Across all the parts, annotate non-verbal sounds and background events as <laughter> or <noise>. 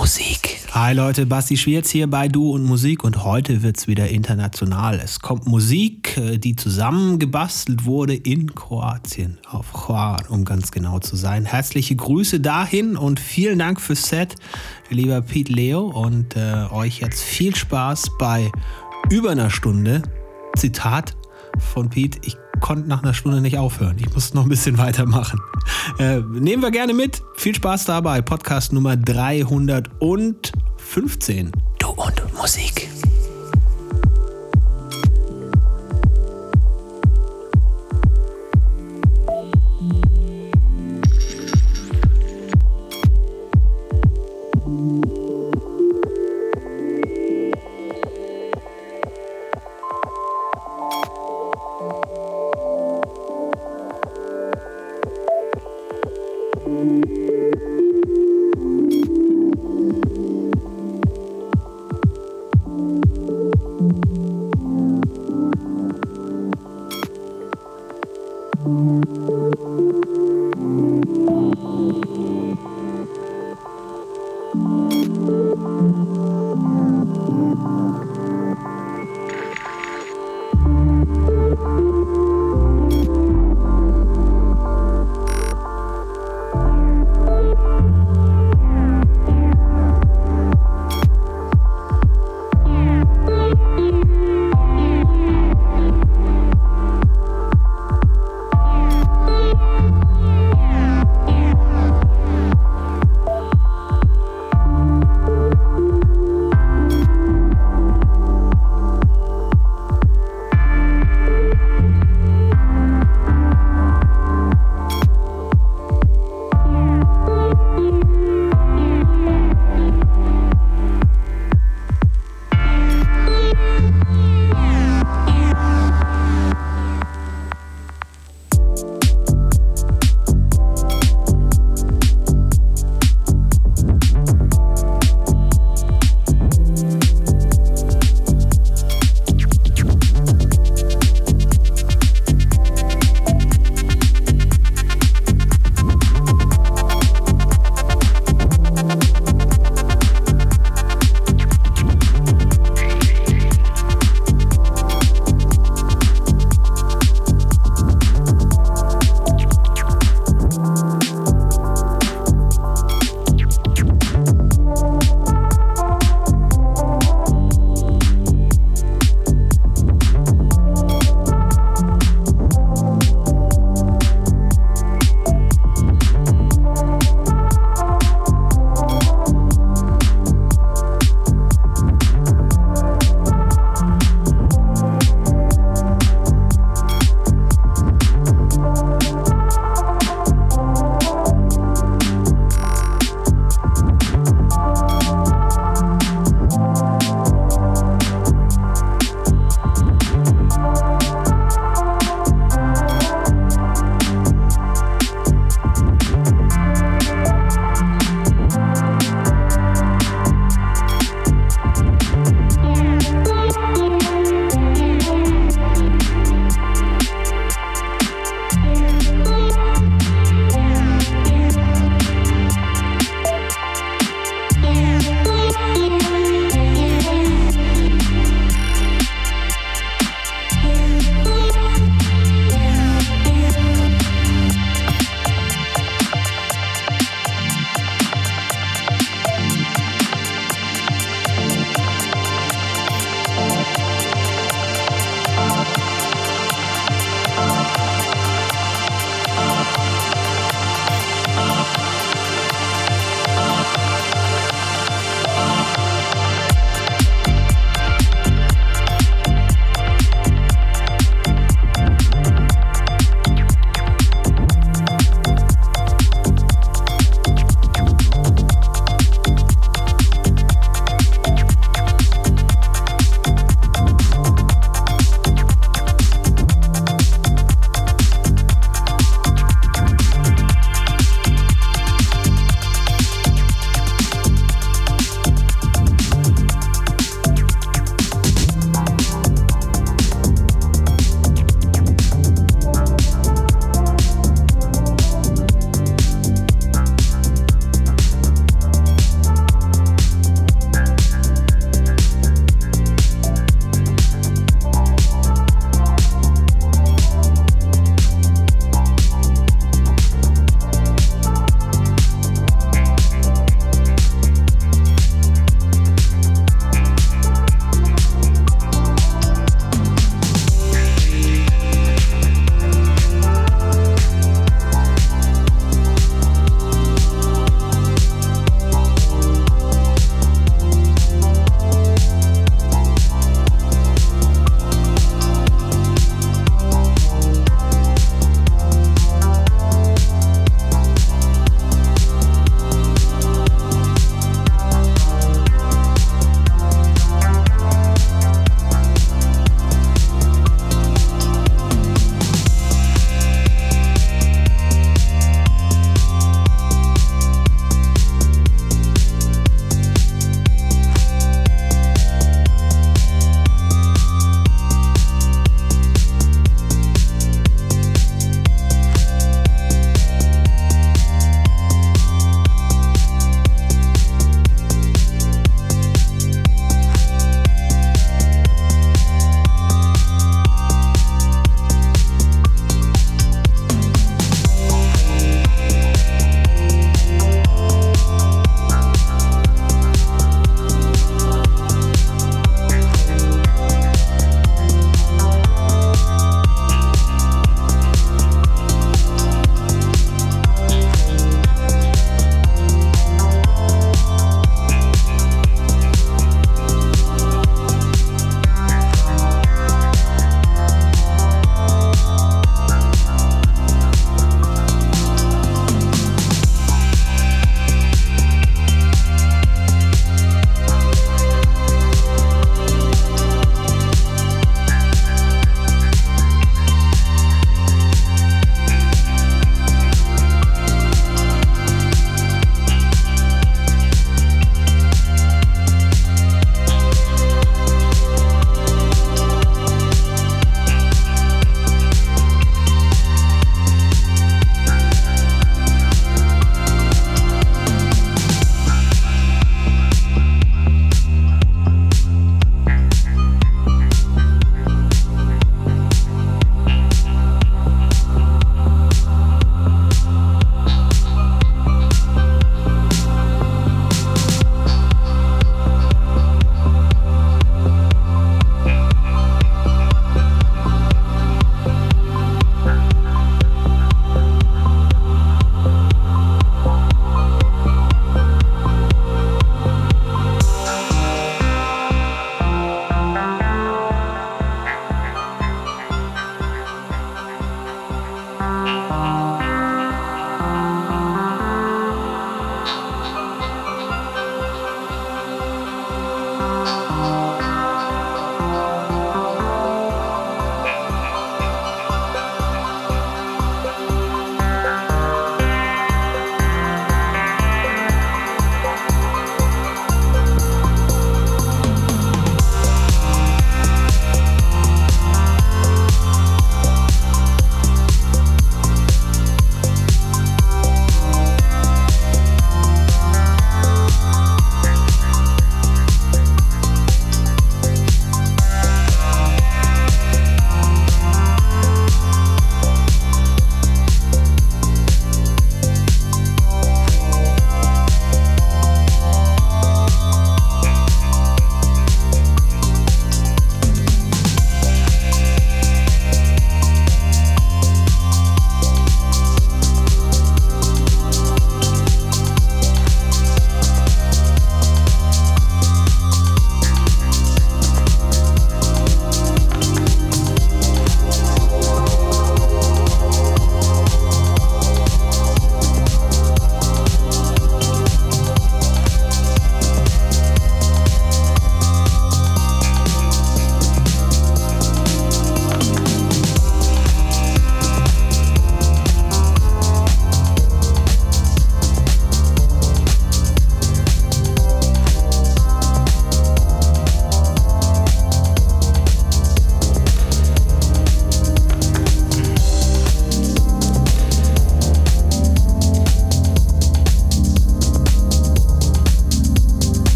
Musik. Hi Leute, Basti Schwierz hier bei Du und Musik und heute wird's wieder international. Es kommt Musik, äh, die zusammengebastelt wurde in Kroatien, auf Hvar, um ganz genau zu sein. Herzliche Grüße dahin und vielen Dank fürs Set, lieber Pete Leo und äh, euch jetzt viel Spaß bei über einer Stunde. Zitat von Pete, ich konnte nach einer Stunde nicht aufhören. Ich musste noch ein bisschen <laughs> weitermachen. Äh, nehmen wir gerne mit. Viel Spaß dabei. Podcast Nummer 315. Du und Musik.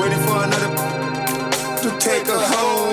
Waiting for another to take a hold.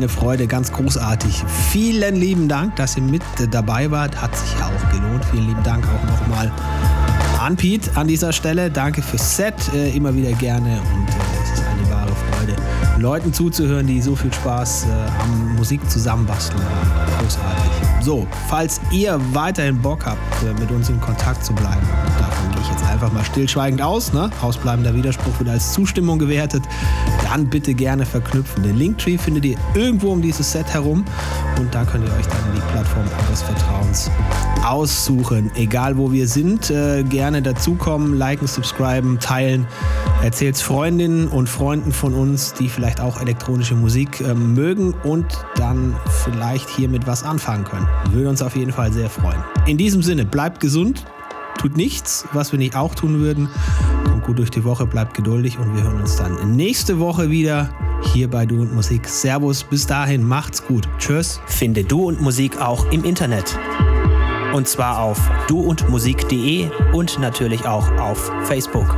Eine Freude, ganz großartig. Vielen lieben Dank, dass ihr mit dabei wart. Hat sich ja auch gelohnt. Vielen lieben Dank auch nochmal an Pete an dieser Stelle. Danke fürs Set, äh, immer wieder gerne und äh, es ist eine wahre Freude, Leuten zuzuhören, die so viel Spaß äh, am Musik zusammenbasteln haben. Großartig. So, falls ihr weiterhin Bock habt, äh, mit uns in Kontakt zu bleiben, davon gehe ich jetzt einfach mal stillschweigend aus, ne? Ausbleibender Widerspruch wird als Zustimmung gewertet, dann bitte gerne verknüpfen. Den Linktree findet ihr irgendwo um dieses Set herum und da könnt ihr euch dann die Plattform eures Vertrauens aussuchen. Egal wo wir sind, äh, gerne dazukommen, liken, subscriben, teilen. Erzählt Freundinnen und Freunden von uns, die vielleicht auch elektronische Musik äh, mögen und dann vielleicht hiermit was anfangen können. Würde uns auf jeden Fall sehr freuen. In diesem Sinne, bleibt gesund, tut nichts, was wir nicht auch tun würden. Kommt gut durch die Woche, bleibt geduldig und wir hören uns dann nächste Woche wieder hier bei Du und Musik. Servus, bis dahin, macht's gut. Tschüss. Finde Du und Musik auch im Internet. Und zwar auf duundmusik.de und natürlich auch auf Facebook.